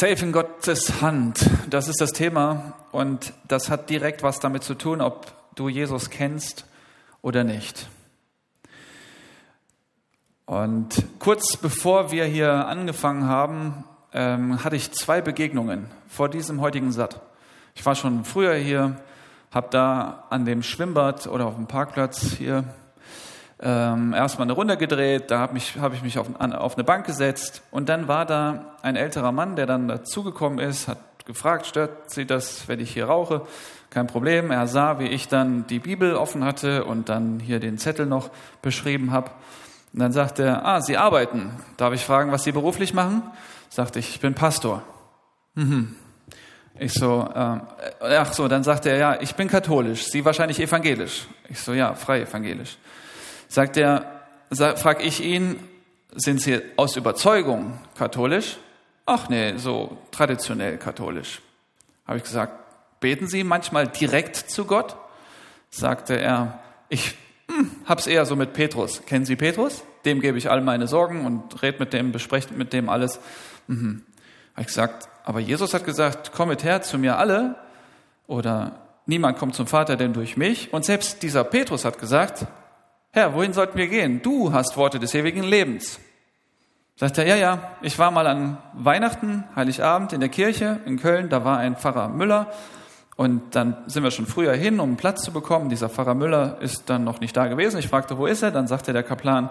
Safe in Gottes Hand, das ist das Thema und das hat direkt was damit zu tun, ob du Jesus kennst oder nicht. Und kurz bevor wir hier angefangen haben, ähm, hatte ich zwei Begegnungen vor diesem heutigen Satt. Ich war schon früher hier, habe da an dem Schwimmbad oder auf dem Parkplatz hier ähm, erstmal eine Runde gedreht, da habe hab ich mich auf, an, auf eine Bank gesetzt und dann war da ein älterer Mann, der dann dazugekommen ist, hat gefragt, stört Sie das, wenn ich hier rauche? Kein Problem. Er sah, wie ich dann die Bibel offen hatte und dann hier den Zettel noch beschrieben habe. Und dann sagte er, ah, Sie arbeiten. Darf ich fragen, was Sie beruflich machen? Sagte ich, ich bin Pastor. Mhm. Ich so, äh, ach so, dann sagte er, ja, ich bin katholisch, Sie wahrscheinlich evangelisch. Ich so, ja, frei evangelisch. Sagt er, frag ich ihn, sind Sie aus Überzeugung katholisch? Ach nee, so traditionell katholisch. Habe ich gesagt, beten Sie manchmal direkt zu Gott? Sagte er, ich hm, hab's eher so mit Petrus. Kennen Sie Petrus? Dem gebe ich all meine Sorgen und red mit dem, bespreche mit dem alles. Mhm. Habe ich gesagt, aber Jesus hat gesagt, kommet her zu mir alle oder niemand kommt zum Vater denn durch mich. Und selbst dieser Petrus hat gesagt, Herr, wohin sollten wir gehen? Du hast Worte des ewigen Lebens. Sagt er, ja, ja, ich war mal an Weihnachten, Heiligabend in der Kirche in Köln, da war ein Pfarrer Müller und dann sind wir schon früher hin, um einen Platz zu bekommen. Dieser Pfarrer Müller ist dann noch nicht da gewesen. Ich fragte, wo ist er? Dann sagte der Kaplan,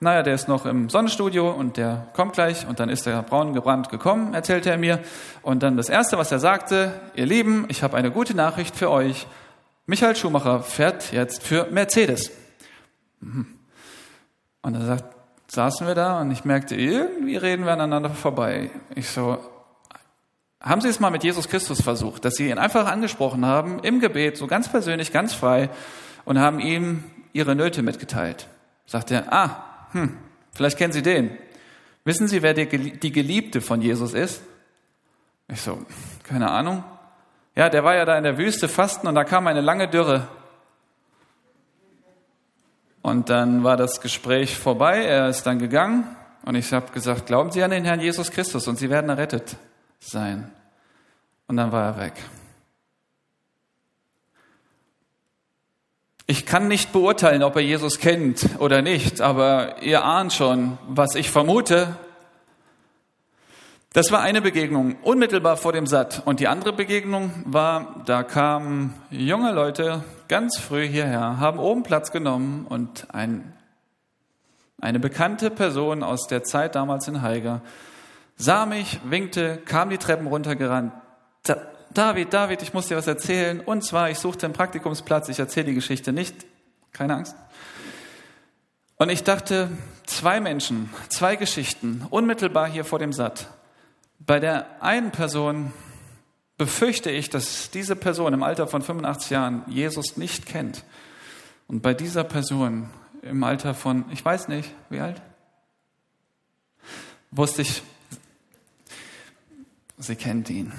naja, der ist noch im Sonnenstudio und der kommt gleich. Und dann ist der braun gebrannt gekommen, erzählte er mir. Und dann das Erste, was er sagte, ihr Lieben, ich habe eine gute Nachricht für euch. Michael Schumacher fährt jetzt für Mercedes. Mhm. Und dann sagt, saßen wir da und ich merkte, irgendwie reden wir aneinander vorbei. Ich so, haben Sie es mal mit Jesus Christus versucht, dass Sie ihn einfach angesprochen haben, im Gebet, so ganz persönlich, ganz frei, und haben ihm Ihre Nöte mitgeteilt? Sagt er, ah, hm, vielleicht kennen Sie den. Wissen Sie, wer die Geliebte von Jesus ist? Ich so, keine Ahnung. Ja, der war ja da in der Wüste fasten und da kam eine lange Dürre. Und dann war das Gespräch vorbei, er ist dann gegangen und ich habe gesagt, glauben Sie an den Herrn Jesus Christus und Sie werden errettet sein. Und dann war er weg. Ich kann nicht beurteilen, ob er Jesus kennt oder nicht, aber ihr ahnt schon, was ich vermute. Das war eine Begegnung unmittelbar vor dem Satt. Und die andere Begegnung war, da kamen junge Leute ganz früh hierher, haben oben Platz genommen und ein, eine bekannte Person aus der Zeit damals in Haiger sah mich, winkte, kam die Treppen runtergerannt. Da, David, David, ich muss dir was erzählen. Und zwar, ich suchte einen Praktikumsplatz, ich erzähle die Geschichte nicht. Keine Angst. Und ich dachte, zwei Menschen, zwei Geschichten, unmittelbar hier vor dem Satt. Bei der einen Person befürchte ich, dass diese Person im Alter von 85 Jahren Jesus nicht kennt. Und bei dieser Person im Alter von, ich weiß nicht, wie alt, wusste ich, sie kennt ihn.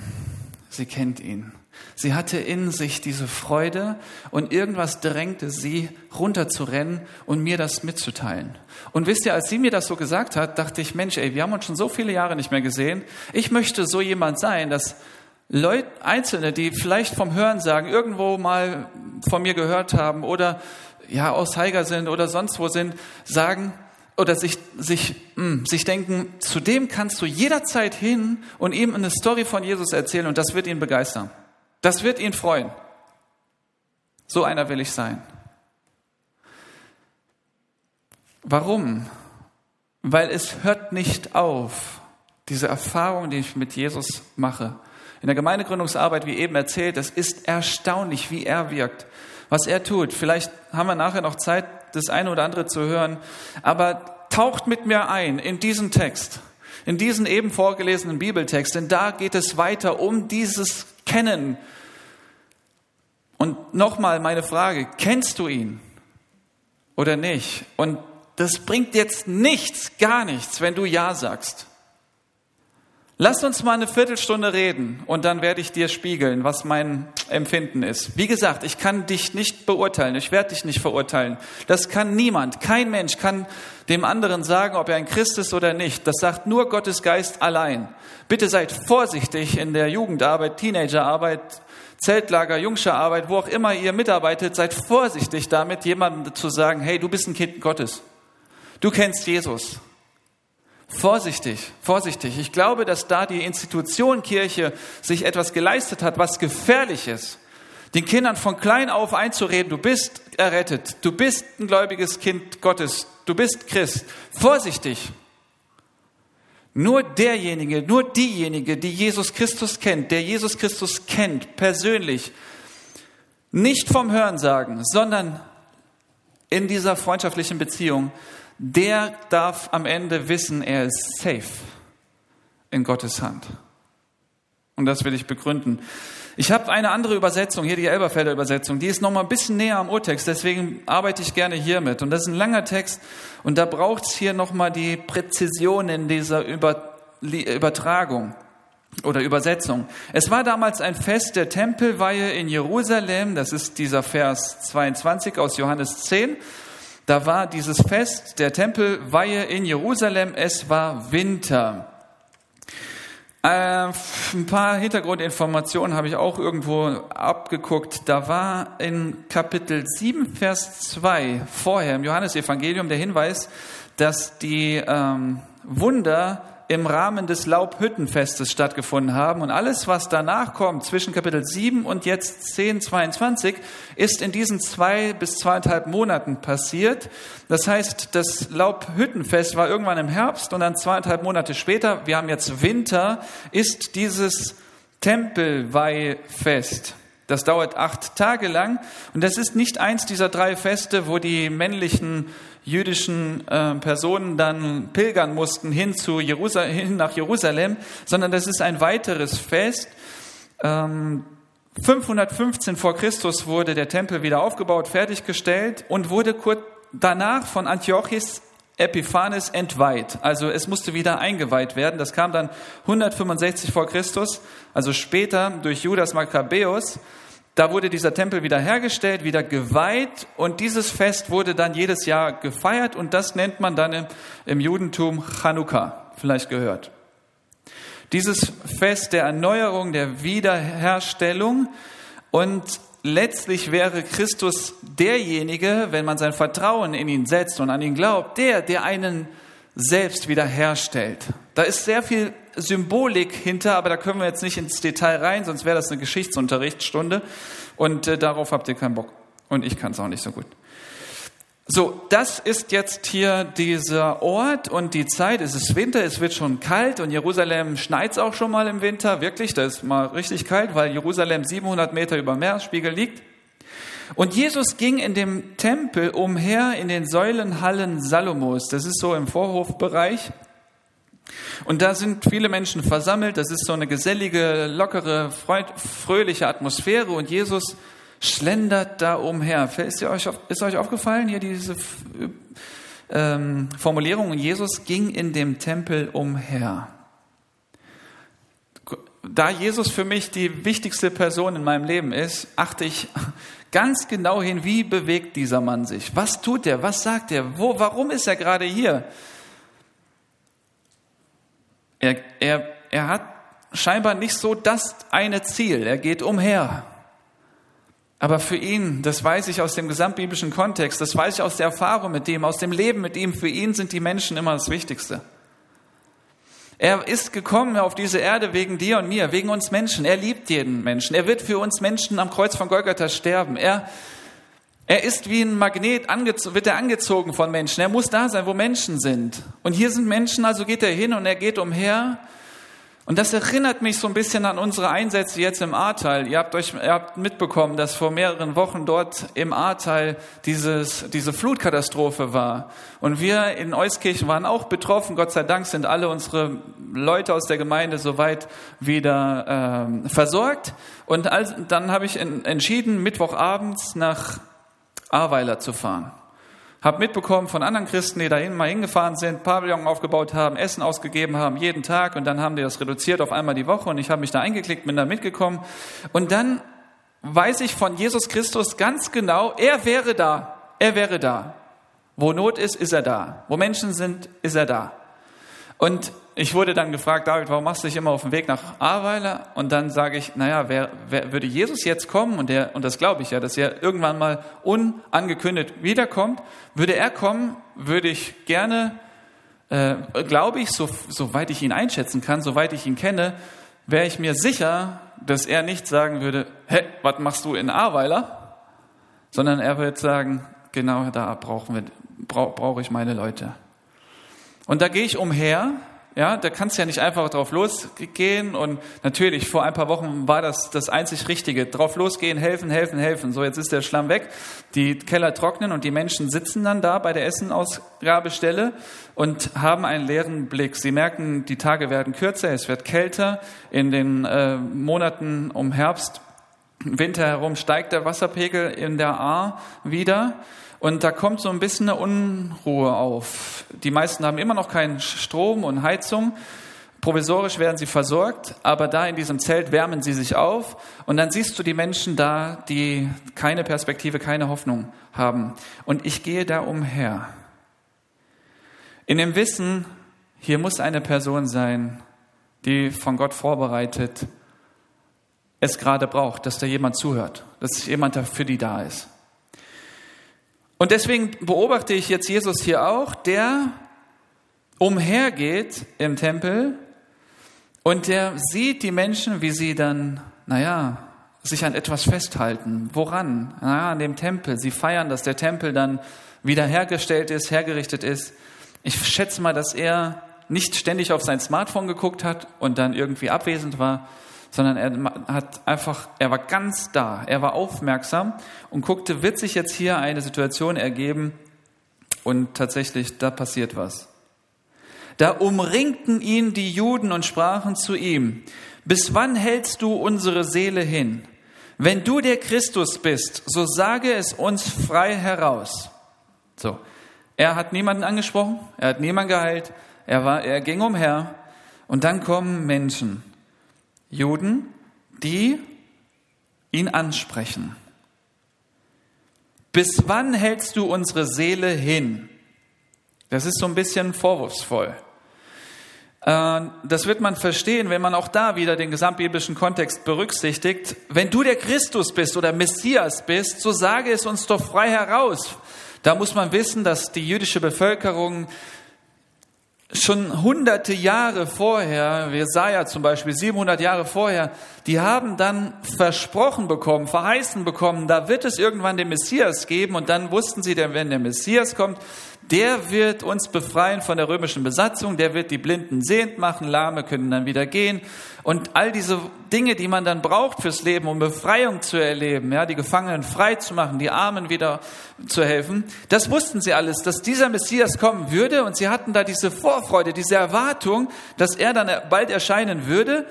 Sie kennt ihn. Sie hatte in sich diese Freude und irgendwas drängte sie, runterzurennen und mir das mitzuteilen. Und wisst ihr, als sie mir das so gesagt hat, dachte ich, Mensch, ey, wir haben uns schon so viele Jahre nicht mehr gesehen. Ich möchte so jemand sein, dass Leute, Einzelne, die vielleicht vom Hören sagen, irgendwo mal von mir gehört haben oder ja aus Heiger sind oder sonst wo sind, sagen oder sich, sich, mh, hm, sich denken, zu dem kannst du jederzeit hin und ihm eine Story von Jesus erzählen und das wird ihn begeistern. Das wird ihn freuen. So einer will ich sein. Warum? Weil es hört nicht auf, diese Erfahrung, die ich mit Jesus mache. In der Gemeindegründungsarbeit, wie eben erzählt, es ist erstaunlich, wie er wirkt, was er tut. Vielleicht haben wir nachher noch Zeit, das eine oder andere zu hören, aber taucht mit mir ein in diesen Text, in diesen eben vorgelesenen Bibeltext, denn da geht es weiter um dieses Kennen. Und nochmal meine Frage, kennst du ihn oder nicht? Und das bringt jetzt nichts, gar nichts, wenn du Ja sagst. Lass uns mal eine Viertelstunde reden und dann werde ich dir spiegeln, was mein Empfinden ist. Wie gesagt, ich kann dich nicht beurteilen, ich werde dich nicht verurteilen. Das kann niemand, kein Mensch kann dem anderen sagen, ob er ein Christ ist oder nicht. Das sagt nur Gottes Geist allein. Bitte seid vorsichtig in der Jugendarbeit, Teenagerarbeit, Zeltlager, Jungscherarbeit, wo auch immer ihr mitarbeitet, seid vorsichtig damit, jemandem zu sagen, hey, du bist ein Kind Gottes. Du kennst Jesus. Vorsichtig, vorsichtig. Ich glaube, dass da die Institution Kirche sich etwas geleistet hat, was gefährlich ist. Den Kindern von klein auf einzureden, du bist errettet, du bist ein gläubiges Kind Gottes, du bist Christ. Vorsichtig. Nur derjenige, nur diejenige, die Jesus Christus kennt, der Jesus Christus kennt, persönlich, nicht vom Hörensagen, sondern in dieser freundschaftlichen Beziehung, der darf am Ende wissen, er ist safe in Gottes Hand. Und das will ich begründen. Ich habe eine andere Übersetzung, hier die Elberfelder Übersetzung, die ist noch mal ein bisschen näher am Urtext, deswegen arbeite ich gerne hiermit. Und das ist ein langer Text und da braucht es hier noch mal die Präzision in dieser Über Übertragung oder Übersetzung. Es war damals ein Fest der Tempelweihe in Jerusalem, das ist dieser Vers 22 aus Johannes 10. Da war dieses Fest der Tempelweihe in Jerusalem, es war Winter. Äh, ein paar Hintergrundinformationen habe ich auch irgendwo abgeguckt. Da war in Kapitel 7, Vers 2 vorher im Johannesevangelium der Hinweis, dass die ähm, Wunder im Rahmen des Laubhüttenfestes stattgefunden haben. Und alles, was danach kommt, zwischen Kapitel 7 und jetzt 10, 22, ist in diesen zwei bis zweieinhalb Monaten passiert. Das heißt, das Laubhüttenfest war irgendwann im Herbst und dann zweieinhalb Monate später, wir haben jetzt Winter, ist dieses Tempelweihfest. Das dauert acht Tage lang und das ist nicht eins dieser drei Feste, wo die männlichen jüdischen äh, Personen dann pilgern mussten hin, zu Jerusal hin nach Jerusalem, sondern das ist ein weiteres Fest. Ähm, 515 vor Christus wurde der Tempel wieder aufgebaut, fertiggestellt und wurde kurz danach von Antiochis Epiphanes entweiht. Also es musste wieder eingeweiht werden. Das kam dann 165 vor Christus, also später durch Judas Maccabäus. Da wurde dieser Tempel wieder hergestellt, wieder geweiht und dieses Fest wurde dann jedes Jahr gefeiert und das nennt man dann im, Judentum Chanukka, vielleicht gehört. Dieses Fest der Erneuerung, der Wiederherstellung und letztlich wäre Christus derjenige, wenn man sein Vertrauen in ihn setzt und an ihn glaubt, der, der einen selbst wiederherstellt. Da ist sehr viel Symbolik hinter, aber da können wir jetzt nicht ins Detail rein, sonst wäre das eine Geschichtsunterrichtsstunde und äh, darauf habt ihr keinen Bock. Und ich kann es auch nicht so gut. So, das ist jetzt hier dieser Ort und die Zeit. Es ist Winter, es wird schon kalt und Jerusalem schneit auch schon mal im Winter. Wirklich, da ist mal richtig kalt, weil Jerusalem 700 Meter über Meeresspiegel liegt. Und Jesus ging in dem Tempel umher in den Säulenhallen Salomos. Das ist so im Vorhofbereich. Und da sind viele Menschen versammelt. Das ist so eine gesellige, lockere, fröhliche Atmosphäre. Und Jesus schlendert da umher. Ist, euch, ist euch aufgefallen hier diese ähm, Formulierung? Jesus ging in dem Tempel umher. Da Jesus für mich die wichtigste Person in meinem Leben ist, achte ich ganz genau hin, wie bewegt dieser Mann sich? Was tut er? Was sagt er? Wo, warum ist er gerade hier? Er, er, er hat scheinbar nicht so das eine Ziel. Er geht umher. Aber für ihn, das weiß ich aus dem gesamtbiblischen Kontext, das weiß ich aus der Erfahrung mit ihm, aus dem Leben mit ihm, für ihn sind die Menschen immer das Wichtigste. Er ist gekommen auf diese Erde wegen dir und mir, wegen uns Menschen. Er liebt jeden Menschen. Er wird für uns Menschen am Kreuz von Golgatha sterben. Er er ist wie ein Magnet, wird er angezogen von Menschen. Er muss da sein, wo Menschen sind. Und hier sind Menschen, also geht er hin und er geht umher. Und das erinnert mich so ein bisschen an unsere Einsätze jetzt im Ahrtal. Ihr habt euch, ihr habt mitbekommen, dass vor mehreren Wochen dort im Ahrtal dieses, diese Flutkatastrophe war. Und wir in Euskirchen waren auch betroffen. Gott sei Dank sind alle unsere Leute aus der Gemeinde soweit wieder ähm, versorgt. Und als, dann habe ich in, entschieden, Mittwochabends nach Ahrweiler zu fahren. Hab mitbekommen von anderen Christen, die dahin mal hingefahren sind, Pavillon aufgebaut haben, Essen ausgegeben haben, jeden Tag und dann haben die das reduziert auf einmal die Woche und ich habe mich da eingeklickt, bin da mitgekommen und dann weiß ich von Jesus Christus ganz genau, er wäre da, er wäre da. Wo Not ist, ist er da. Wo Menschen sind, ist er da. Und ich wurde dann gefragt, David, warum machst du dich immer auf den Weg nach Ahrweiler? Und dann sage ich, naja, wer, wer, würde Jesus jetzt kommen, und, der, und das glaube ich ja, dass er irgendwann mal unangekündigt wiederkommt, würde er kommen, würde ich gerne, äh, glaube ich, so, soweit ich ihn einschätzen kann, soweit ich ihn kenne, wäre ich mir sicher, dass er nicht sagen würde, hä, was machst du in Ahrweiler? Sondern er wird sagen, genau da brauchen wir, brauche brauch ich meine Leute. Und da gehe ich umher ja, da kannst du ja nicht einfach drauf losgehen. Und natürlich, vor ein paar Wochen war das das einzig Richtige. Drauf losgehen, helfen, helfen, helfen. So, jetzt ist der Schlamm weg. Die Keller trocknen und die Menschen sitzen dann da bei der Essenausgabestelle und haben einen leeren Blick. Sie merken, die Tage werden kürzer, es wird kälter. In den äh, Monaten um Herbst, Winter herum steigt der Wasserpegel in der A wieder. Und da kommt so ein bisschen eine Unruhe auf. Die meisten haben immer noch keinen Strom und Heizung. Provisorisch werden sie versorgt, aber da in diesem Zelt wärmen sie sich auf und dann siehst du die Menschen da, die keine Perspektive, keine Hoffnung haben. Und ich gehe da umher. In dem Wissen, hier muss eine Person sein, die von Gott vorbereitet es gerade braucht, dass da jemand zuhört, dass jemand für die da ist. Und deswegen beobachte ich jetzt Jesus hier auch, der umhergeht im Tempel und der sieht die Menschen, wie sie dann, naja, sich an etwas festhalten. Woran? Naja, an dem Tempel. Sie feiern, dass der Tempel dann wiederhergestellt ist, hergerichtet ist. Ich schätze mal, dass er nicht ständig auf sein Smartphone geguckt hat und dann irgendwie abwesend war, sondern er hat einfach, er war ganz da, er war aufmerksam und guckte, wird sich jetzt hier eine Situation ergeben und tatsächlich, da passiert was. Da umringten ihn die Juden und sprachen zu ihm, bis wann hältst du unsere Seele hin? Wenn du der Christus bist, so sage es uns frei heraus. So. Er hat niemanden angesprochen, er hat niemanden geheilt, er war, er ging umher und dann kommen Menschen Juden, die ihn ansprechen. Bis wann hältst du unsere Seele hin? Das ist so ein bisschen vorwurfsvoll. Äh, das wird man verstehen, wenn man auch da wieder den gesamtbiblischen Kontext berücksichtigt. Wenn du der Christus bist oder Messias bist, so sage es uns doch frei heraus. Da muss man wissen, dass die jüdische Bevölkerung schon hunderte Jahre vorher, Jesaja zum Beispiel, 700 Jahre vorher, die haben dann versprochen bekommen, verheißen bekommen, da wird es irgendwann den Messias geben. Und dann wussten sie, wenn der Messias kommt, der wird uns befreien von der römischen Besatzung, der wird die Blinden sehend machen, Lahme können dann wieder gehen. Und all diese Dinge, die man dann braucht fürs Leben, um Befreiung zu erleben, ja, die Gefangenen frei zu machen, die Armen wieder zu helfen, das wussten sie alles, dass dieser Messias kommen würde. Und sie hatten da diese Vorfreude, diese Erwartung, dass er dann bald erscheinen würde.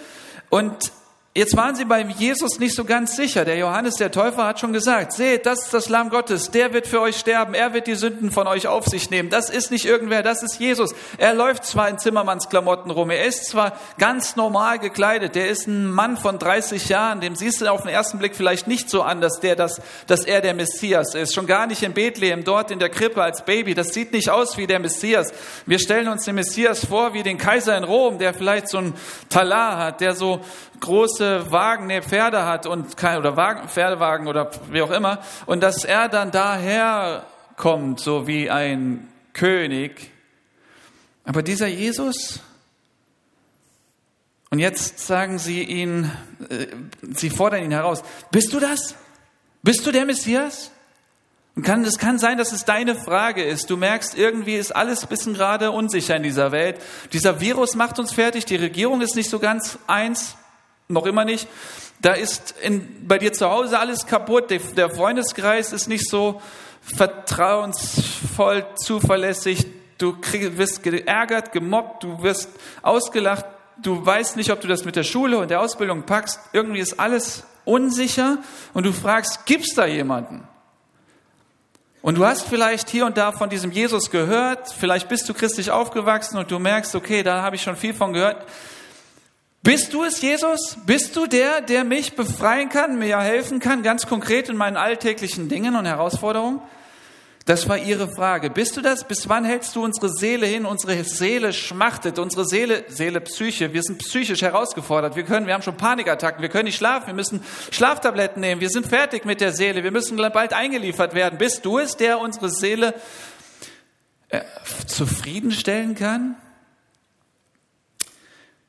Und Jetzt waren sie beim Jesus nicht so ganz sicher. Der Johannes der Täufer hat schon gesagt, seht, das ist das Lamm Gottes, der wird für euch sterben, er wird die Sünden von euch auf sich nehmen. Das ist nicht irgendwer, das ist Jesus. Er läuft zwar in Zimmermannsklamotten rum, er ist zwar ganz normal gekleidet, der ist ein Mann von 30 Jahren, dem siehst du auf den ersten Blick vielleicht nicht so an, dass, der das, dass er der Messias ist. Schon gar nicht in Bethlehem, dort in der Krippe als Baby. Das sieht nicht aus wie der Messias. Wir stellen uns den Messias vor wie den Kaiser in Rom, der vielleicht so ein Talar hat, der so große Wagen, nee, Pferde hat und kein, oder Wagen, Pferdewagen oder wie auch immer und dass er dann daher kommt, so wie ein König. Aber dieser Jesus, und jetzt sagen sie ihn, äh, sie fordern ihn heraus, bist du das? Bist du der Messias? Und kann, es kann sein, dass es deine Frage ist. Du merkst, irgendwie ist alles ein bisschen gerade unsicher in dieser Welt. Dieser Virus macht uns fertig, die Regierung ist nicht so ganz eins noch immer nicht. Da ist in, bei dir zu Hause alles kaputt. Der Freundeskreis ist nicht so vertrauensvoll, zuverlässig. Du krieg, wirst geärgert, gemobbt, du wirst ausgelacht. Du weißt nicht, ob du das mit der Schule und der Ausbildung packst. Irgendwie ist alles unsicher und du fragst, gibt's da jemanden? Und du hast vielleicht hier und da von diesem Jesus gehört, vielleicht bist du christlich aufgewachsen und du merkst, okay, da habe ich schon viel von gehört. Bist du es, Jesus? Bist du der, der mich befreien kann, mir helfen kann, ganz konkret in meinen alltäglichen Dingen und Herausforderungen? Das war ihre Frage. Bist du das? Bis wann hältst du unsere Seele hin? Unsere Seele schmachtet, unsere Seele, Seele, Psyche. Wir sind psychisch herausgefordert. Wir können, wir haben schon Panikattacken. Wir können nicht schlafen. Wir müssen Schlaftabletten nehmen. Wir sind fertig mit der Seele. Wir müssen bald eingeliefert werden. Bist du es, der unsere Seele äh, zufriedenstellen kann?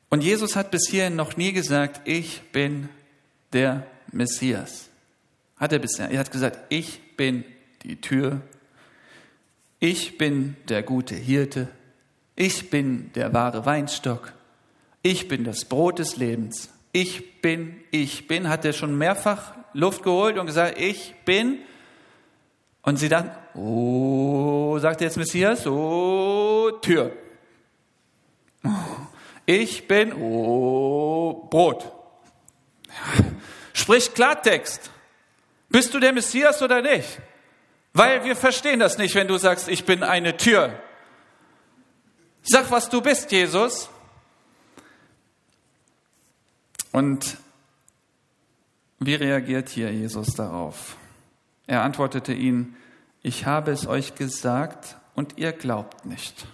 Und Jesus hat bis hierhin noch nie gesagt, ich bin der Messias. Hat er bisher. Er hat gesagt, ich bin die Tür ich bin der gute Hirte. Ich bin der wahre Weinstock. Ich bin das Brot des Lebens. Ich bin, ich bin. Hat er schon mehrfach Luft geholt und gesagt, ich bin. Und sie dann, oh, sagt jetzt Messias, oh, Tür. Ich bin, oh, Brot. Sprich Klartext. Bist du der Messias oder nicht? Weil wir verstehen das nicht, wenn du sagst, ich bin eine Tür. Sag, was du bist, Jesus. Und wie reagiert hier Jesus darauf? Er antwortete ihnen, ich habe es euch gesagt und ihr glaubt nicht.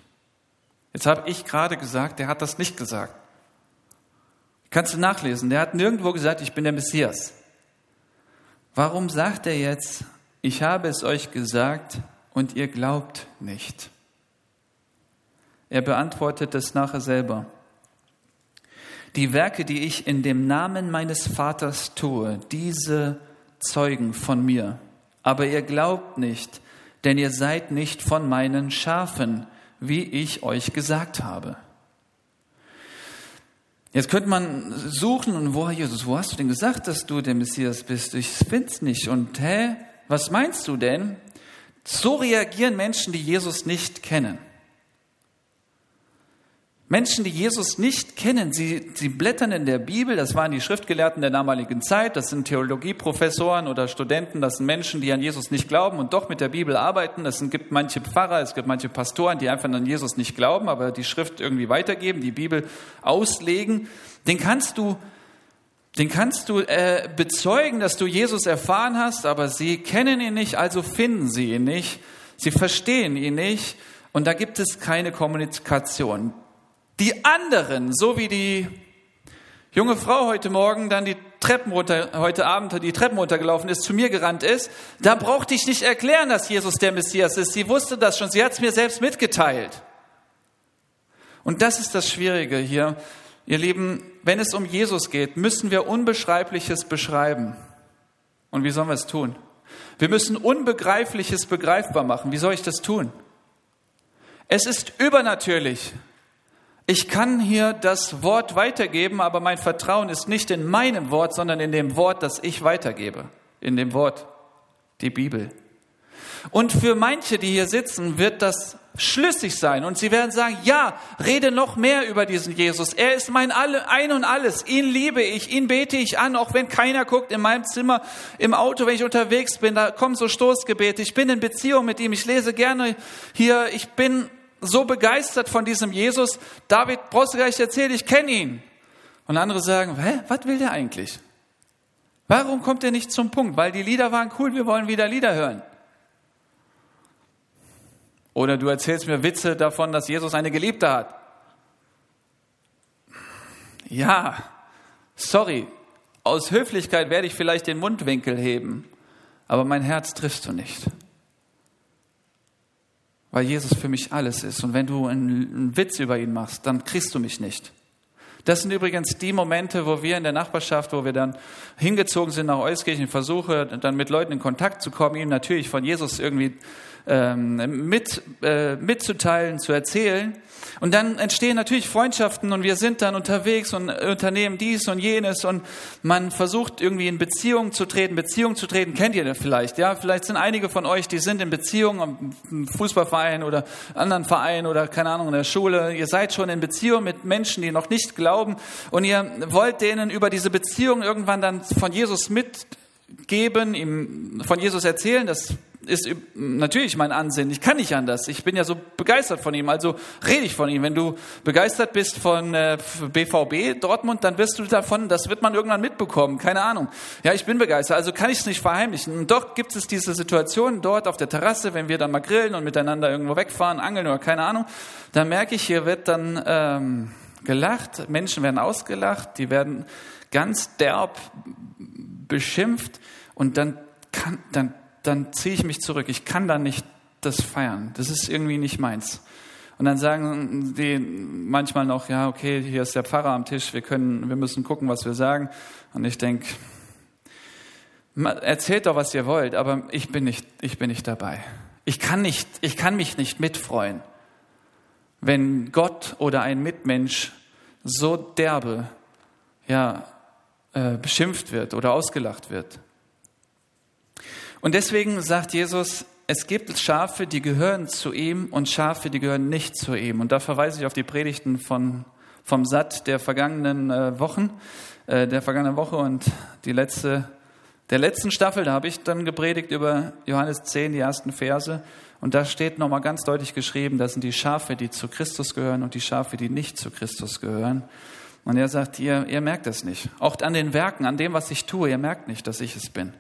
Jetzt habe ich gerade gesagt, der hat das nicht gesagt. Kannst du nachlesen, der hat nirgendwo gesagt, ich bin der Messias. Warum sagt er jetzt, ich habe es euch gesagt und ihr glaubt nicht. Er beantwortet es nachher selber. Die Werke, die ich in dem Namen meines Vaters tue, diese zeugen von mir. Aber ihr glaubt nicht, denn ihr seid nicht von meinen Schafen, wie ich euch gesagt habe. Jetzt könnte man suchen und wo, Jesus, wo hast du denn gesagt, dass du der Messias bist? Ich finde es nicht. Und hä? Was meinst du denn? So reagieren Menschen, die Jesus nicht kennen. Menschen, die Jesus nicht kennen, sie, sie blättern in der Bibel, das waren die Schriftgelehrten der damaligen Zeit, das sind Theologieprofessoren oder Studenten, das sind Menschen, die an Jesus nicht glauben und doch mit der Bibel arbeiten. Es gibt manche Pfarrer, es gibt manche Pastoren, die einfach an Jesus nicht glauben, aber die Schrift irgendwie weitergeben, die Bibel auslegen. Den kannst du den kannst du äh, bezeugen, dass du Jesus erfahren hast, aber sie kennen ihn nicht, also finden sie ihn nicht. Sie verstehen ihn nicht und da gibt es keine Kommunikation. Die anderen, so wie die junge Frau heute Morgen dann die Treppen runter, heute Abend die Treppen runtergelaufen ist, zu mir gerannt ist, da brauchte ich nicht erklären, dass Jesus der Messias ist. Sie wusste das schon, sie hat es mir selbst mitgeteilt. Und das ist das Schwierige hier. Ihr Lieben, wenn es um Jesus geht, müssen wir Unbeschreibliches beschreiben. Und wie sollen wir es tun? Wir müssen Unbegreifliches begreifbar machen. Wie soll ich das tun? Es ist übernatürlich. Ich kann hier das Wort weitergeben, aber mein Vertrauen ist nicht in meinem Wort, sondern in dem Wort, das ich weitergebe. In dem Wort, die Bibel. Und für manche, die hier sitzen, wird das schlüssig sein und sie werden sagen, ja, rede noch mehr über diesen Jesus. Er ist mein Alle, Ein und Alles. Ihn liebe ich, ihn bete ich an, auch wenn keiner guckt in meinem Zimmer, im Auto, wenn ich unterwegs bin, da kommen so Stoßgebete. Ich bin in Beziehung mit ihm, ich lese gerne hier, ich bin so begeistert von diesem Jesus. David, brauchst du gar nicht erzählen, ich kenne ihn. Und andere sagen, hä, was will der eigentlich? Warum kommt er nicht zum Punkt? Weil die Lieder waren cool, wir wollen wieder Lieder hören. Oder du erzählst mir Witze davon, dass Jesus eine Geliebte hat. Ja, sorry, aus Höflichkeit werde ich vielleicht den Mundwinkel heben, aber mein Herz triffst du nicht. Weil Jesus für mich alles ist. Und wenn du einen Witz über ihn machst, dann kriegst du mich nicht. Das sind übrigens die Momente, wo wir in der Nachbarschaft, wo wir dann hingezogen sind nach Euskirchen, versuche dann mit Leuten in Kontakt zu kommen, ihnen natürlich von Jesus irgendwie ähm, mit, äh, mitzuteilen, zu erzählen. Und dann entstehen natürlich Freundschaften und wir sind dann unterwegs und unternehmen dies und jenes und man versucht irgendwie in Beziehung zu treten. Beziehung zu treten kennt ihr vielleicht, ja? Vielleicht sind einige von euch, die sind in Beziehung im Fußballverein oder anderen Verein oder keine Ahnung in der Schule. Ihr seid schon in Beziehung mit Menschen, die noch nicht glauben und ihr wollt denen über diese Beziehung irgendwann dann von Jesus mitgeben, ihm von Jesus erzählen. Das ist natürlich mein Ansinn. Ich kann nicht anders. Ich bin ja so begeistert von ihm, also rede ich von ihm. Wenn du begeistert bist von äh, BVB Dortmund, dann wirst du davon, das wird man irgendwann mitbekommen. Keine Ahnung. Ja, ich bin begeistert, also kann ich es nicht verheimlichen. Und doch gibt es diese Situation dort auf der Terrasse, wenn wir dann mal grillen und miteinander irgendwo wegfahren, angeln oder keine Ahnung, da merke ich, hier wird dann ähm, gelacht, Menschen werden ausgelacht, die werden ganz derb beschimpft und dann kann, dann, dann ziehe ich mich zurück. Ich kann da nicht das feiern. Das ist irgendwie nicht meins. Und dann sagen die manchmal noch, ja, okay, hier ist der Pfarrer am Tisch, wir können, wir müssen gucken, was wir sagen. Und ich denke, erzählt doch, was ihr wollt, aber ich bin nicht, ich bin nicht dabei. Ich kann nicht, ich kann mich nicht mitfreuen, wenn Gott oder ein Mitmensch so derbe, ja, äh, beschimpft wird oder ausgelacht wird. Und deswegen sagt Jesus, es gibt Schafe, die gehören zu ihm und Schafe, die gehören nicht zu ihm. Und da verweise ich auf die Predigten von, vom Satt der vergangenen äh, Wochen, äh, der vergangenen Woche und die letzte, der letzten Staffel. Da habe ich dann gepredigt über Johannes 10, die ersten Verse. Und da steht nochmal ganz deutlich geschrieben, das sind die Schafe, die zu Christus gehören und die Schafe, die nicht zu Christus gehören. Und er sagt, ihr, ihr merkt es nicht. Auch an den Werken, an dem, was ich tue, ihr merkt nicht, dass ich es bin.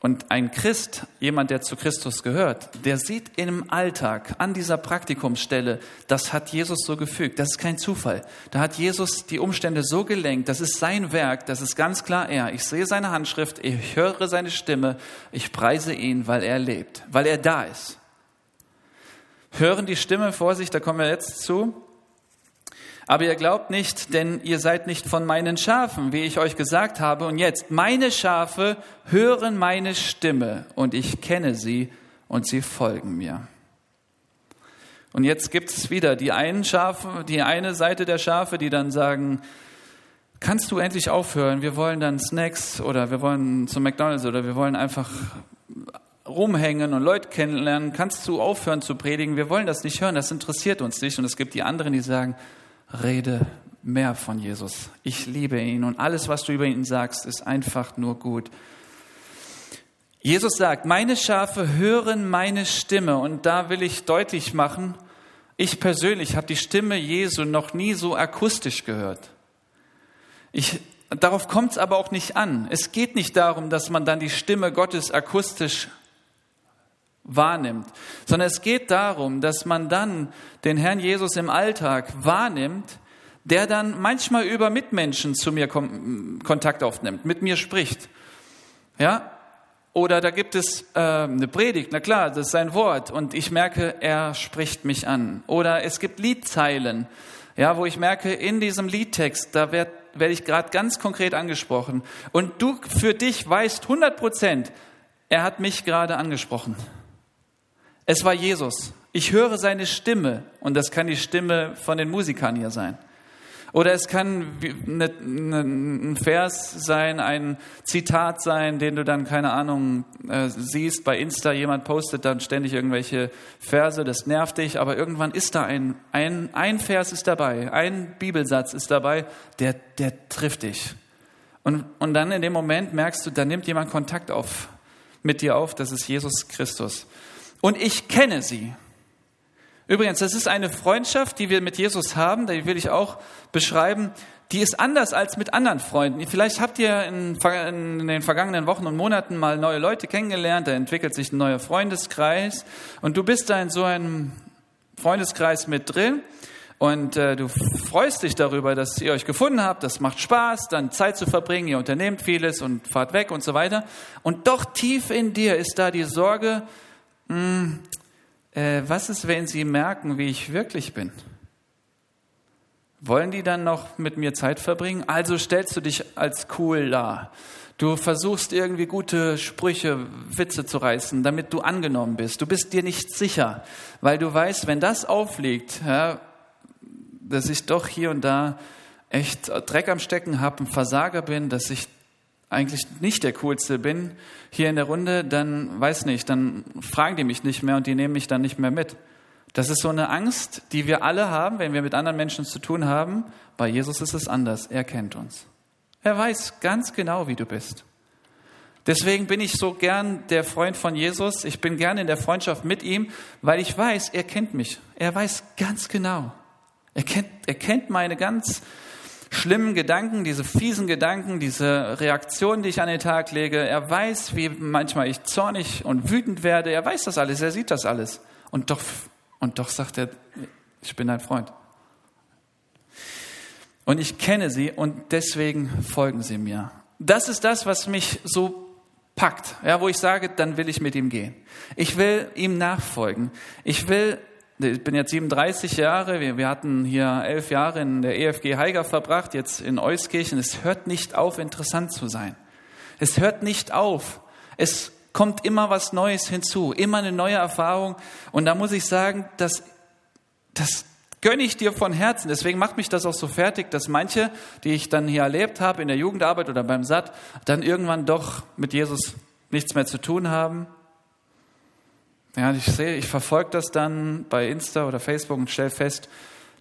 Und ein Christ, jemand, der zu Christus gehört, der sieht im Alltag an dieser Praktikumsstelle, das hat Jesus so gefügt. Das ist kein Zufall. Da hat Jesus die Umstände so gelenkt. Das ist sein Werk. Das ist ganz klar er. Ich sehe seine Handschrift. Ich höre seine Stimme. Ich preise ihn, weil er lebt, weil er da ist. Hören die Stimme vor sich, da kommen wir jetzt zu. Aber ihr glaubt nicht, denn ihr seid nicht von meinen Schafen, wie ich euch gesagt habe. Und jetzt, meine Schafe hören meine Stimme und ich kenne sie und sie folgen mir. Und jetzt gibt es wieder die einen Schafe, die eine Seite der Schafe, die dann sagen, kannst du endlich aufhören? Wir wollen dann Snacks oder wir wollen zum McDonald's oder wir wollen einfach rumhängen und Leute kennenlernen. Kannst du aufhören zu predigen? Wir wollen das nicht hören, das interessiert uns nicht. Und es gibt die anderen, die sagen, rede mehr von Jesus. Ich liebe ihn und alles, was du über ihn sagst, ist einfach nur gut. Jesus sagt, meine Schafe hören meine Stimme und da will ich deutlich machen, ich persönlich habe die Stimme Jesu noch nie so akustisch gehört. Ich, darauf kommt es aber auch nicht an. Es geht nicht darum, dass man dann die Stimme Gottes akustisch wahrnimmt, sondern es geht darum, dass man dann den Herrn Jesus im Alltag wahrnimmt, der dann manchmal über Mitmenschen zu mir Kontakt aufnimmt, mit mir spricht. Ja? Oder da gibt es äh, eine Predigt, na klar, das ist sein Wort und ich merke, er spricht mich an. Oder es gibt Liedzeilen, ja, wo ich merke, in diesem Liedtext, da werde werd ich gerade ganz konkret angesprochen. Und du für dich weißt 100 Prozent, er hat mich gerade angesprochen. Es war Jesus. Ich höre seine Stimme und das kann die Stimme von den Musikern hier sein. Oder es kann ein Vers sein, ein Zitat sein, den du dann, keine Ahnung, äh, siehst, bei Insta jemand postet dann ständig irgendwelche Verse, das nervt dich, aber irgendwann ist da ein, ein, ein Vers ist dabei, ein Bibelsatz ist dabei, der, der trifft dich. Und, und dann in dem Moment merkst du, da nimmt jemand Kontakt auf, mit dir auf, das ist Jesus Christus und ich kenne sie. Übrigens, das ist eine Freundschaft, die wir mit Jesus haben, die will ich auch beschreiben. Die ist anders als mit anderen Freunden. Vielleicht habt ihr in, in, den vergangenen Wochen und Monaten mal neue Leute kennengelernt, da entwickelt sich ein neuer Freundeskreis und du bist da in so einem Freundeskreis mit drin und äh, du freust dich darüber, dass ihr euch gefunden habt, das macht Spaß, dann Zeit zu verbringen, ihr unternehmt vieles und fahrt weg und so weiter. Und doch tief in dir ist da die Sorge, hm, äh, was ist, wenn sie merken, wie ich wirklich bin? Wollen die dann noch mit mir Zeit verbringen? Also stellst du dich als cool dar. Du versuchst irgendwie gute Sprüche, Witze zu reißen, damit du angenommen bist. Du bist dir nicht sicher, weil du weißt, wenn das aufliegt, ja, dass ich doch hier und da echt Dreck am Stecken habe, ein Versager bin, dass ich eigentlich nicht der Coolste bin hier in der Runde, dann weiß nicht, dann fragen die mich nicht mehr und die nehmen mich dann nicht mehr mit. Das ist so eine Angst, die wir alle haben, wenn wir mit anderen Menschen zu tun haben. Bei Jesus ist es anders. Er kennt uns. Er weiß ganz genau, wie du bist. Deswegen bin ich so gern der Freund von Jesus. Ich bin gern in der Freundschaft mit ihm, weil ich weiß, er kennt mich. Er weiß ganz genau. Er kennt, er kennt meine ganz schlimmen Gedanken, diese fiesen Gedanken, diese Reaktionen, die ich an den Tag lege. Er weiß, wie manchmal ich zornig und wütend werde. Er weiß das alles. Er sieht das alles. Und doch, und doch sagt er, ich bin dein Freund. Und ich kenne sie und deswegen folgen sie mir. Das ist das, was mich so packt, ja, wo ich sage, dann will ich mit ihm gehen. Ich will ihm nachfolgen. Ich will, ich bin jetzt 37 Jahre, wir, wir hatten hier elf Jahre in der EFG Heiger verbracht, jetzt in Euskirchen. Es hört nicht auf, interessant zu sein. Es hört nicht auf. Es kommt immer was Neues hinzu, immer eine neue Erfahrung. Und da muss ich sagen, dass, das gönne ich dir von Herzen. Deswegen macht mich das auch so fertig, dass manche, die ich dann hier erlebt habe in der Jugendarbeit oder beim SAT, dann irgendwann doch mit Jesus nichts mehr zu tun haben. Ja, ich sehe, ich verfolge das dann bei Insta oder Facebook und stelle fest,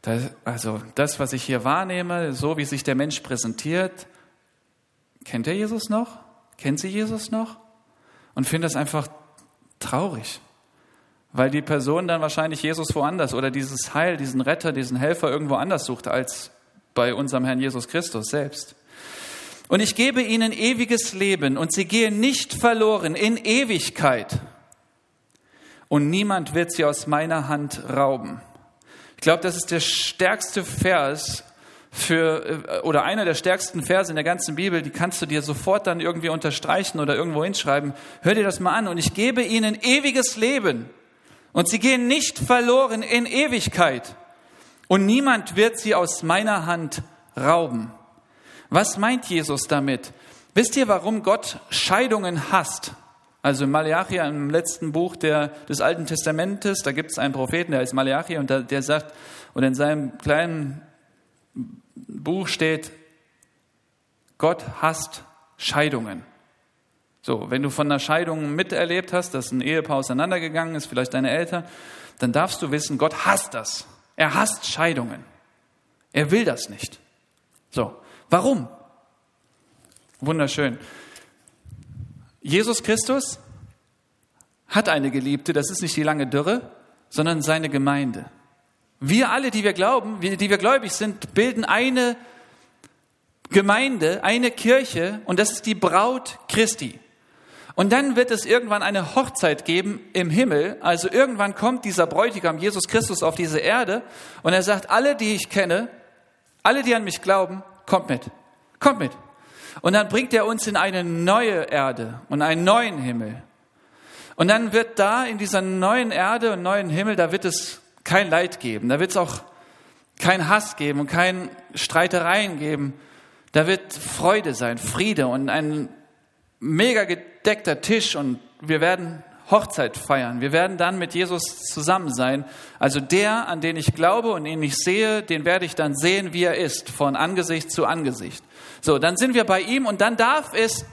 dass, also das, was ich hier wahrnehme, so wie sich der Mensch präsentiert, kennt er Jesus noch? Kennt sie Jesus noch? Und finde das einfach traurig. Weil die Person dann wahrscheinlich Jesus woanders oder dieses Heil, diesen Retter, diesen Helfer irgendwo anders sucht als bei unserem Herrn Jesus Christus selbst. Und ich gebe ihnen ewiges Leben und sie gehen nicht verloren in Ewigkeit. Und niemand wird sie aus meiner Hand rauben. Ich glaube, das ist der stärkste Vers für, äh, oder einer der stärksten Verse in der ganzen Bibel, die kannst du dir sofort dann irgendwie unterstreichen oder irgendwo hinschreiben. Hör dir das mal an. Und ich gebe ihnen ewiges Leben und sie gehen nicht verloren in Ewigkeit. Und niemand wird sie aus meiner Hand rauben. Was meint Jesus damit? Wisst ihr, warum Gott Scheidungen hasst? Also in Malachi, im letzten Buch der, des Alten Testamentes, da gibt es einen Propheten, der heißt Malachi, und der, der sagt, und in seinem kleinen Buch steht, Gott hasst Scheidungen. So, wenn du von einer Scheidung miterlebt hast, dass ein Ehepaar auseinandergegangen ist, vielleicht deine Eltern, dann darfst du wissen, Gott hasst das. Er hasst Scheidungen. Er will das nicht. So, warum? Wunderschön. Jesus Christus hat eine Geliebte, das ist nicht die lange Dürre, sondern seine Gemeinde. Wir alle, die wir glauben, die wir gläubig sind, bilden eine Gemeinde, eine Kirche und das ist die Braut Christi. Und dann wird es irgendwann eine Hochzeit geben im Himmel. Also irgendwann kommt dieser Bräutigam Jesus Christus auf diese Erde und er sagt, alle, die ich kenne, alle, die an mich glauben, kommt mit. Kommt mit. Und dann bringt er uns in eine neue Erde und einen neuen Himmel. Und dann wird da in dieser neuen Erde und neuen Himmel, da wird es kein Leid geben. Da wird es auch kein Hass geben und kein Streitereien geben. Da wird Freude sein, Friede und ein mega gedeckter Tisch und wir werden Hochzeit feiern. Wir werden dann mit Jesus zusammen sein. Also der, an den ich glaube und ihn ich sehe, den werde ich dann sehen, wie er ist, von Angesicht zu Angesicht. So, dann sind wir bei ihm und dann darf es,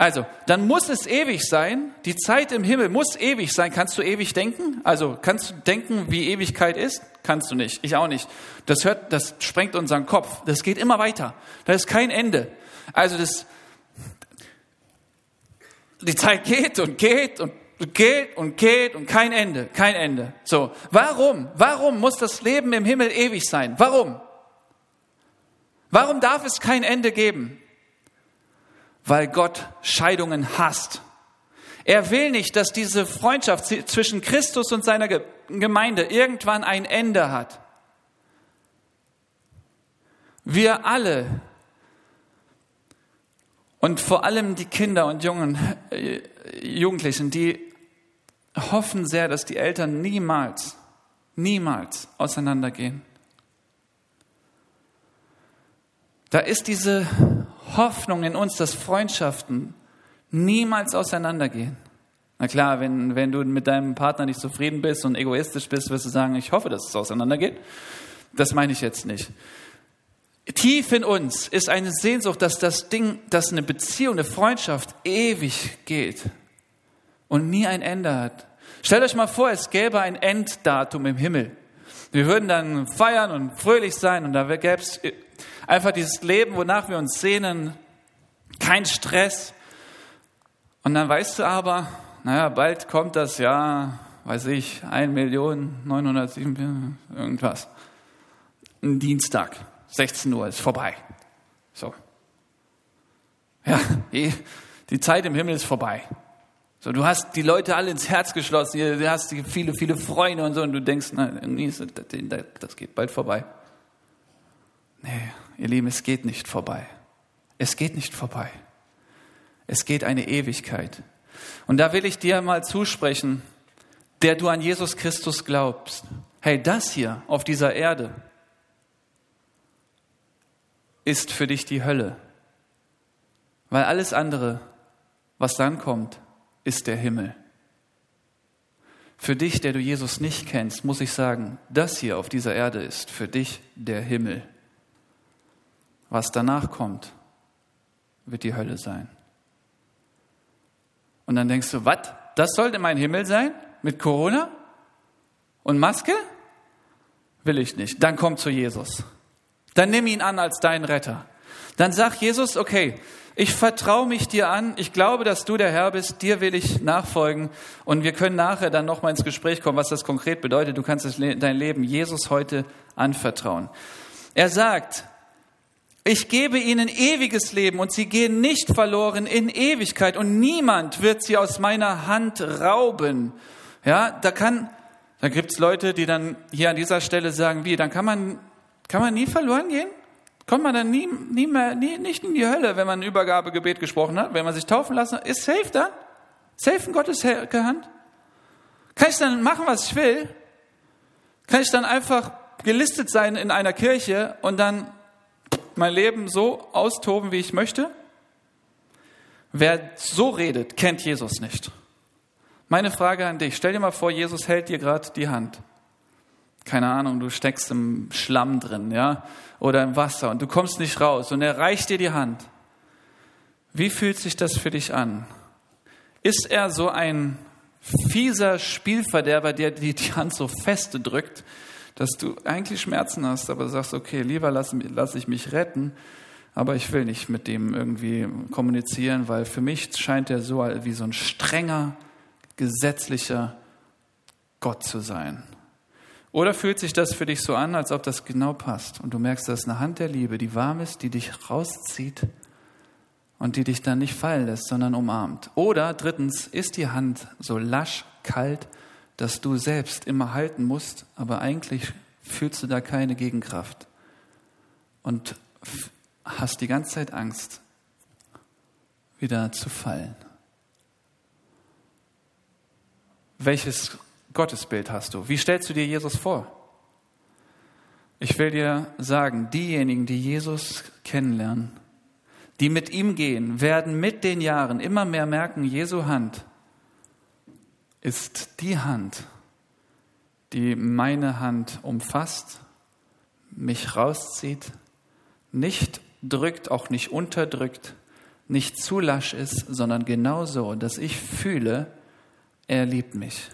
also, dann muss es ewig sein. Die Zeit im Himmel muss ewig sein. Kannst du ewig denken? Also, kannst du denken, wie Ewigkeit ist? Kannst du nicht. Ich auch nicht. Das hört, das sprengt unseren Kopf. Das geht immer weiter. Da ist kein Ende. Also, das, die Zeit geht und geht und geht und geht und kein Ende, kein Ende. So, warum? Warum muss das Leben im Himmel ewig sein? Warum? Warum darf es kein Ende geben? Weil Gott Scheidungen hasst. Er will nicht, dass diese Freundschaft zwischen Christus und seiner Gemeinde irgendwann ein Ende hat. Wir alle und vor allem die Kinder und jungen äh, Jugendlichen, die hoffen sehr, dass die Eltern niemals, niemals auseinandergehen. Da ist diese Hoffnung in uns, dass Freundschaften niemals auseinandergehen. Na klar, wenn, wenn du mit deinem Partner nicht zufrieden bist und egoistisch bist, wirst du sagen, ich hoffe, dass es auseinandergeht. Das meine ich jetzt nicht. Tief in uns ist eine Sehnsucht, dass das Ding, dass eine Beziehung, eine Freundschaft ewig geht und nie ein Ende hat. Stellt euch mal vor, es gäbe ein Enddatum im Himmel. Wir würden dann feiern und fröhlich sein und da gäbe es einfach dieses Leben, wonach wir uns sehnen, kein Stress. Und dann weißt du aber, naja, bald kommt das Jahr, weiß ich, 1 Million 907, irgendwas. Ein Dienstag, 16 Uhr ist vorbei. So. Ja, die Zeit im Himmel ist vorbei. So, du hast die Leute alle ins Herz geschlossen, du hast viele, viele Freunde und so, und du denkst, nein, das geht bald vorbei. Nee, ihr Lieben, es geht nicht vorbei. Es geht nicht vorbei. Es geht eine Ewigkeit. Und da will ich dir mal zusprechen, der du an Jesus Christus glaubst. Hey, das hier auf dieser Erde ist für dich die Hölle. Weil alles andere, was dann kommt, ist der Himmel. Für dich, der du Jesus nicht kennst, muss ich sagen, das hier auf dieser Erde ist für dich der Himmel. Was danach kommt, wird die Hölle sein. Und dann denkst du, was? Das sollte mein Himmel sein? Mit Corona? Und Maske? Will ich nicht. Dann komm zu Jesus. Dann nimm ihn an als deinen Retter. Dann sag Jesus, okay, ich vertraue mich dir an, ich glaube, dass du der Herr bist, dir will ich nachfolgen und wir können nachher dann nochmal ins Gespräch kommen, was das konkret bedeutet. Du kannst dein Leben Jesus heute anvertrauen. Er sagt, ich gebe ihnen ewiges Leben und sie gehen nicht verloren in Ewigkeit und niemand wird sie aus meiner Hand rauben. Ja, da kann, da gibt's Leute, die dann hier an dieser Stelle sagen, wie, dann kann man, kann man nie verloren gehen? Kommt man dann nie, nie mehr, nie, nicht in die Hölle, wenn man ein Übergabegebet gesprochen hat, wenn man sich taufen lassen hat? Ist safe dann? Safe in Gottes Hand? Kann ich dann machen, was ich will? Kann ich dann einfach gelistet sein in einer Kirche und dann mein Leben so austoben, wie ich möchte? Wer so redet, kennt Jesus nicht. Meine Frage an dich, stell dir mal vor, Jesus hält dir gerade die Hand. Keine Ahnung, du steckst im Schlamm drin, ja, oder im Wasser und du kommst nicht raus und er reicht dir die Hand. Wie fühlt sich das für dich an? Ist er so ein fieser Spielverderber, der dir die Hand so feste drückt, dass du eigentlich Schmerzen hast, aber sagst, okay, lieber lasse lass ich mich retten, aber ich will nicht mit dem irgendwie kommunizieren, weil für mich scheint er so wie so ein strenger, gesetzlicher Gott zu sein. Oder fühlt sich das für dich so an, als ob das genau passt und du merkst, das ist eine Hand der Liebe, die warm ist, die dich rauszieht und die dich dann nicht fallen lässt, sondern umarmt. Oder drittens, ist die Hand so lasch, kalt, dass du selbst immer halten musst, aber eigentlich fühlst du da keine Gegenkraft und hast die ganze Zeit Angst, wieder zu fallen. Welches Gottesbild hast du? Wie stellst du dir Jesus vor? Ich will dir sagen, diejenigen, die Jesus kennenlernen, die mit ihm gehen, werden mit den Jahren immer mehr merken, Jesu Hand ist die Hand, die meine Hand umfasst, mich rauszieht, nicht drückt, auch nicht unterdrückt, nicht zu lasch ist, sondern genau so, dass ich fühle, er liebt mich.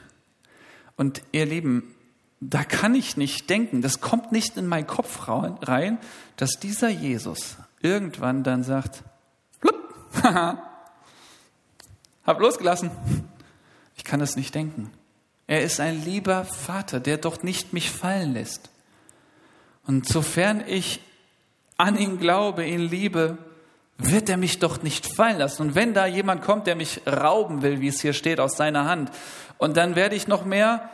Und ihr Lieben, da kann ich nicht denken, das kommt nicht in meinen Kopf rein, dass dieser Jesus irgendwann dann sagt, blub, hab losgelassen, ich kann es nicht denken. Er ist ein lieber Vater, der doch nicht mich fallen lässt. Und sofern ich an ihn glaube, ihn liebe, wird er mich doch nicht fallen lassen. Und wenn da jemand kommt, der mich rauben will, wie es hier steht, aus seiner Hand, und dann werde ich noch mehr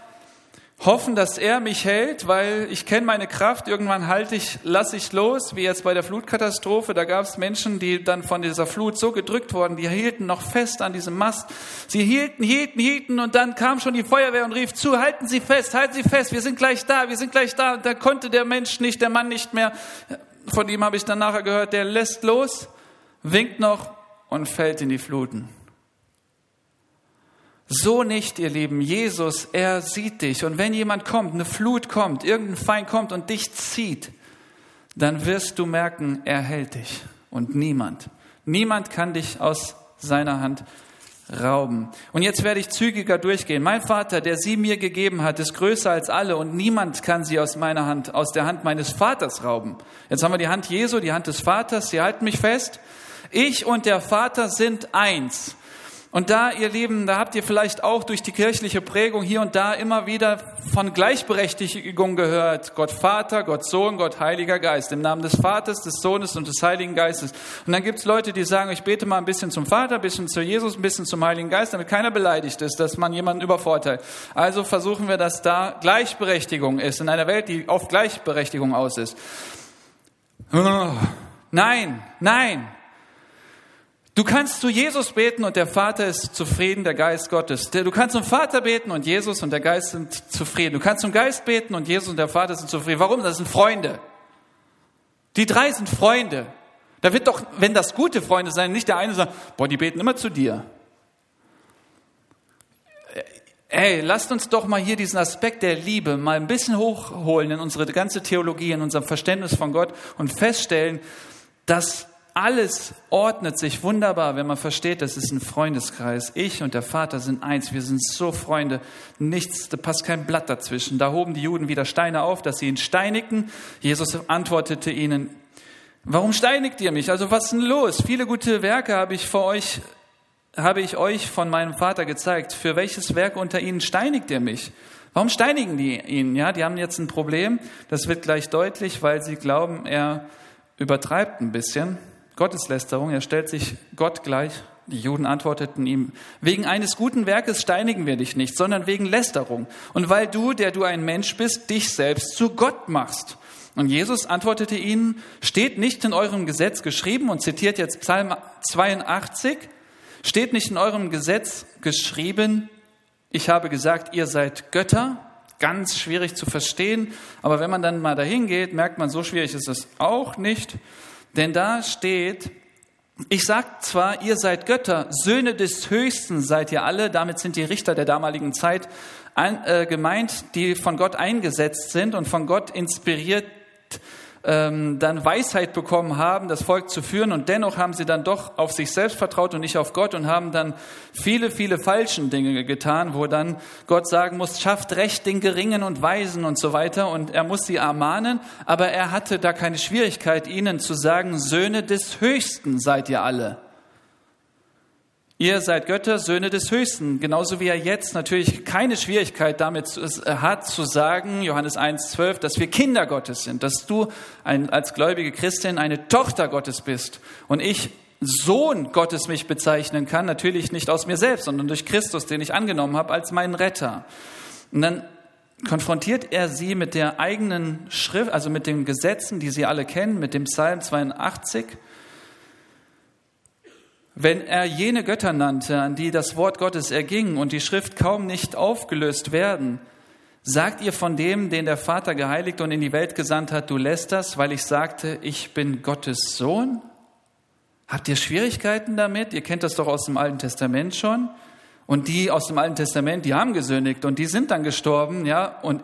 hoffen, dass er mich hält, weil ich kenne meine Kraft. Irgendwann halte ich, lasse ich los, wie jetzt bei der Flutkatastrophe. Da gab es Menschen, die dann von dieser Flut so gedrückt wurden, die hielten noch fest an diesem Mast. Sie hielten, hielten, hielten und dann kam schon die Feuerwehr und rief zu, halten Sie fest, halten Sie fest, wir sind gleich da, wir sind gleich da. Und da konnte der Mensch nicht, der Mann nicht mehr. Von ihm habe ich dann nachher gehört, der lässt los, winkt noch und fällt in die Fluten. So nicht, ihr Lieben. Jesus, er sieht dich. Und wenn jemand kommt, eine Flut kommt, irgendein Feind kommt und dich zieht, dann wirst du merken, er hält dich. Und niemand, niemand kann dich aus seiner Hand rauben. Und jetzt werde ich zügiger durchgehen. Mein Vater, der sie mir gegeben hat, ist größer als alle und niemand kann sie aus meiner Hand, aus der Hand meines Vaters rauben. Jetzt haben wir die Hand Jesu, die Hand des Vaters. Sie halten mich fest. Ich und der Vater sind eins. Und da, ihr Lieben, da habt ihr vielleicht auch durch die kirchliche Prägung hier und da immer wieder von Gleichberechtigung gehört. Gott Vater, Gott Sohn, Gott Heiliger Geist. Im Namen des Vaters, des Sohnes und des Heiligen Geistes. Und dann gibt's Leute, die sagen, ich bete mal ein bisschen zum Vater, ein bisschen zu Jesus, ein bisschen zum Heiligen Geist, damit keiner beleidigt ist, dass man jemanden übervorteilt. Also versuchen wir, dass da Gleichberechtigung ist, in einer Welt, die auf Gleichberechtigung aus ist. Nein, nein, Du kannst zu Jesus beten und der Vater ist zufrieden, der Geist Gottes. Du kannst zum Vater beten und Jesus und der Geist sind zufrieden. Du kannst zum Geist beten und Jesus und der Vater sind zufrieden. Warum? Das sind Freunde. Die drei sind Freunde. Da wird doch, wenn das gute Freunde sein, nicht der eine sagt, boah, die beten immer zu dir. Ey, lasst uns doch mal hier diesen Aspekt der Liebe mal ein bisschen hochholen in unsere ganze Theologie, in unserem Verständnis von Gott und feststellen, dass alles ordnet sich wunderbar, wenn man versteht, das ist ein Freundeskreis. Ich und der Vater sind eins. Wir sind so Freunde. Nichts, da passt kein Blatt dazwischen. Da hoben die Juden wieder Steine auf, dass sie ihn steinigten. Jesus antwortete ihnen, warum steinigt ihr mich? Also was ist denn los? Viele gute Werke habe ich vor euch, habe ich euch von meinem Vater gezeigt. Für welches Werk unter ihnen steinigt ihr mich? Warum steinigen die ihn? Ja, die haben jetzt ein Problem. Das wird gleich deutlich, weil sie glauben, er übertreibt ein bisschen. Gotteslästerung. Er stellt sich Gott gleich. Die Juden antworteten ihm, wegen eines guten Werkes steinigen wir dich nicht, sondern wegen Lästerung. Und weil du, der du ein Mensch bist, dich selbst zu Gott machst. Und Jesus antwortete ihnen, steht nicht in eurem Gesetz geschrieben und zitiert jetzt Psalm 82, steht nicht in eurem Gesetz geschrieben, ich habe gesagt, ihr seid Götter, ganz schwierig zu verstehen, aber wenn man dann mal dahin geht, merkt man, so schwierig ist es auch nicht. Denn da steht, ich sag zwar, ihr seid Götter, Söhne des Höchsten seid ihr alle, damit sind die Richter der damaligen Zeit äh, gemeint, die von Gott eingesetzt sind und von Gott inspiriert ähm, dann Weisheit bekommen haben, das Volk zu führen. Und dennoch haben sie dann doch auf sich selbst vertraut und nicht auf Gott und haben dann viele, viele falschen Dinge getan, wo dann Gott sagen muss, schafft Recht den Geringen und Weisen und so weiter. Und er muss sie ermahnen, aber er hatte da keine Schwierigkeit, ihnen zu sagen, Söhne des Höchsten seid ihr alle. Ihr seid Götter, Söhne des Höchsten, genauso wie er jetzt natürlich keine Schwierigkeit damit äh, hat zu sagen, Johannes 1,12, dass wir Kinder Gottes sind, dass du ein, als gläubige Christin eine Tochter Gottes bist und ich Sohn Gottes mich bezeichnen kann, natürlich nicht aus mir selbst, sondern durch Christus, den ich angenommen habe als meinen Retter. Und dann konfrontiert er sie mit der eigenen Schrift, also mit den Gesetzen, die sie alle kennen, mit dem Psalm 82 wenn er jene Götter nannte, an die das Wort Gottes erging und die Schrift kaum nicht aufgelöst werden, sagt ihr von dem, den der Vater geheiligt und in die Welt gesandt hat, du lässt das, weil ich sagte, ich bin Gottes Sohn? Habt ihr Schwierigkeiten damit? Ihr kennt das doch aus dem Alten Testament schon. Und die aus dem Alten Testament, die haben gesündigt und die sind dann gestorben, ja. Und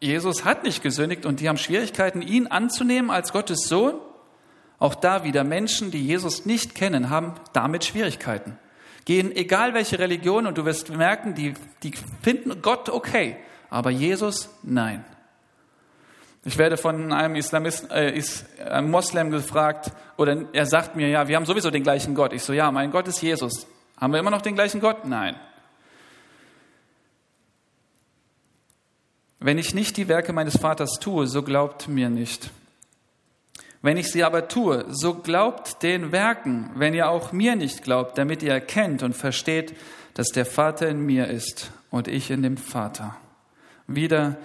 Jesus hat nicht gesündigt und die haben Schwierigkeiten, ihn anzunehmen als Gottes Sohn. Auch da wieder Menschen, die Jesus nicht kennen, haben damit Schwierigkeiten. Gehen egal welche Religion und du wirst merken, die, die finden Gott okay, aber Jesus nein. Ich werde von einem Islamist, äh, ist, einem Moslem gefragt, oder er sagt mir, ja, wir haben sowieso den gleichen Gott. Ich so, ja, mein Gott ist Jesus. Haben wir immer noch den gleichen Gott? Nein. Wenn ich nicht die Werke meines Vaters tue, so glaubt mir nicht. Wenn ich sie aber tue, so glaubt den Werken, wenn ihr auch mir nicht glaubt, damit ihr erkennt und versteht, dass der Vater in mir ist und ich in dem Vater. Wieder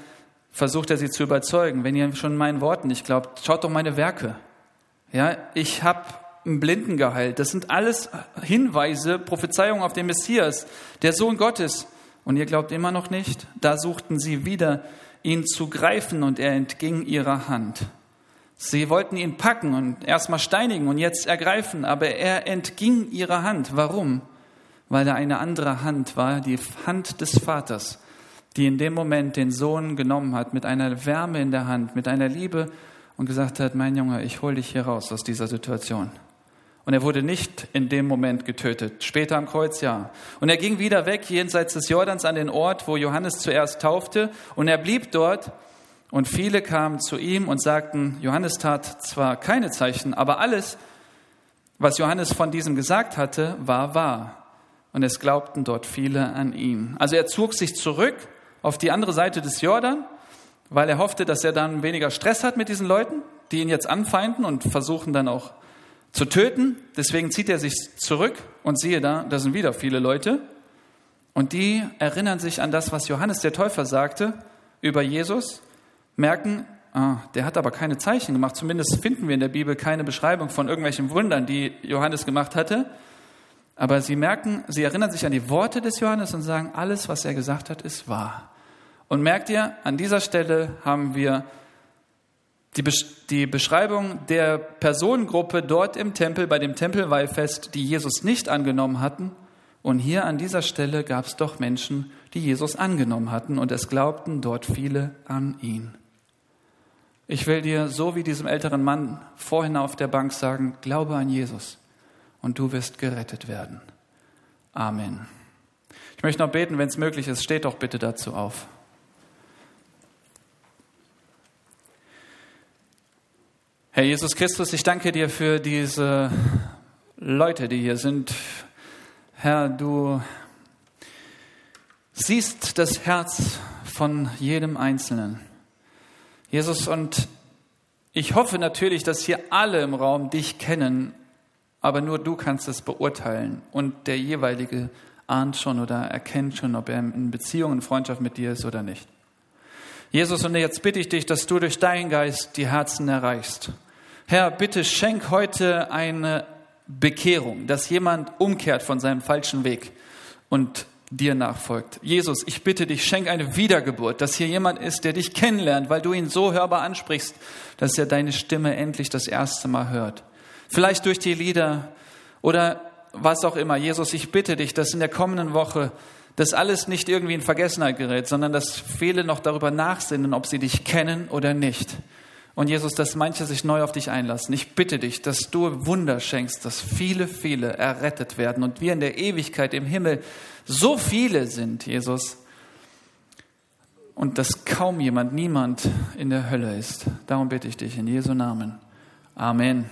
versucht er sie zu überzeugen, wenn ihr schon meinen Worten nicht glaubt, schaut doch meine Werke. Ja, ich habe einen Blinden geheilt. Das sind alles Hinweise, Prophezeiungen auf den Messias, der Sohn Gottes. Und ihr glaubt immer noch nicht? Da suchten sie wieder, ihn zu greifen, und er entging ihrer Hand. Sie wollten ihn packen und erstmal steinigen und jetzt ergreifen, aber er entging ihrer Hand. Warum? Weil er eine andere Hand war, die Hand des Vaters, die in dem Moment den Sohn genommen hat, mit einer Wärme in der Hand, mit einer Liebe und gesagt hat, mein Junge, ich hol dich hier raus aus dieser Situation. Und er wurde nicht in dem Moment getötet, später am Kreuz ja. Und er ging wieder weg jenseits des Jordans an den Ort, wo Johannes zuerst taufte, und er blieb dort und viele kamen zu ihm und sagten, Johannes tat zwar keine Zeichen, aber alles, was Johannes von diesem gesagt hatte, war wahr. und es glaubten dort viele an ihn. Also er zog sich zurück auf die andere Seite des Jordan, weil er hoffte, dass er dann weniger Stress hat mit diesen Leuten, die ihn jetzt anfeinden und versuchen dann auch zu töten. Deswegen zieht er sich zurück und siehe da, da sind wieder viele Leute. Und die erinnern sich an das, was Johannes der Täufer sagte über Jesus, merken, ah, der hat aber keine Zeichen gemacht. Zumindest finden wir in der Bibel keine Beschreibung von irgendwelchen Wundern, die Johannes gemacht hatte. Aber sie merken, sie erinnern sich an die Worte des Johannes und sagen, alles, was er gesagt hat, ist wahr. Und merkt ihr, an dieser Stelle haben wir die, die Beschreibung der Personengruppe dort im Tempel, bei dem Tempelweihfest, die Jesus nicht angenommen hatten. Und hier an dieser Stelle gab es doch Menschen, die Jesus angenommen hatten und es glaubten dort viele an ihn. Ich will dir, so wie diesem älteren Mann vorhin auf der Bank sagen, glaube an Jesus und du wirst gerettet werden. Amen. Ich möchte noch beten, wenn es möglich ist, steht doch bitte dazu auf. Herr Jesus Christus, ich danke dir für diese Leute, die hier sind. Herr, du siehst das Herz von jedem Einzelnen. Jesus, und ich hoffe natürlich, dass hier alle im Raum dich kennen, aber nur du kannst es beurteilen. Und der jeweilige ahnt schon oder erkennt schon, ob er in Beziehung und Freundschaft mit dir ist oder nicht. Jesus, und jetzt bitte ich dich, dass du durch deinen Geist die Herzen erreichst. Herr, bitte schenk heute eine Bekehrung, dass jemand umkehrt von seinem falschen Weg und dir nachfolgt. Jesus, ich bitte dich, schenk eine Wiedergeburt, dass hier jemand ist, der dich kennenlernt, weil du ihn so hörbar ansprichst, dass er deine Stimme endlich das erste Mal hört. Vielleicht durch die Lieder oder was auch immer. Jesus, ich bitte dich, dass in der kommenden Woche das alles nicht irgendwie in Vergessenheit gerät, sondern dass viele noch darüber nachsinnen, ob sie dich kennen oder nicht. Und Jesus, dass manche sich neu auf dich einlassen. Ich bitte dich, dass du Wunder schenkst, dass viele, viele errettet werden und wir in der Ewigkeit im Himmel so viele sind, Jesus, und dass kaum jemand, niemand in der Hölle ist. Darum bitte ich dich in Jesu Namen. Amen.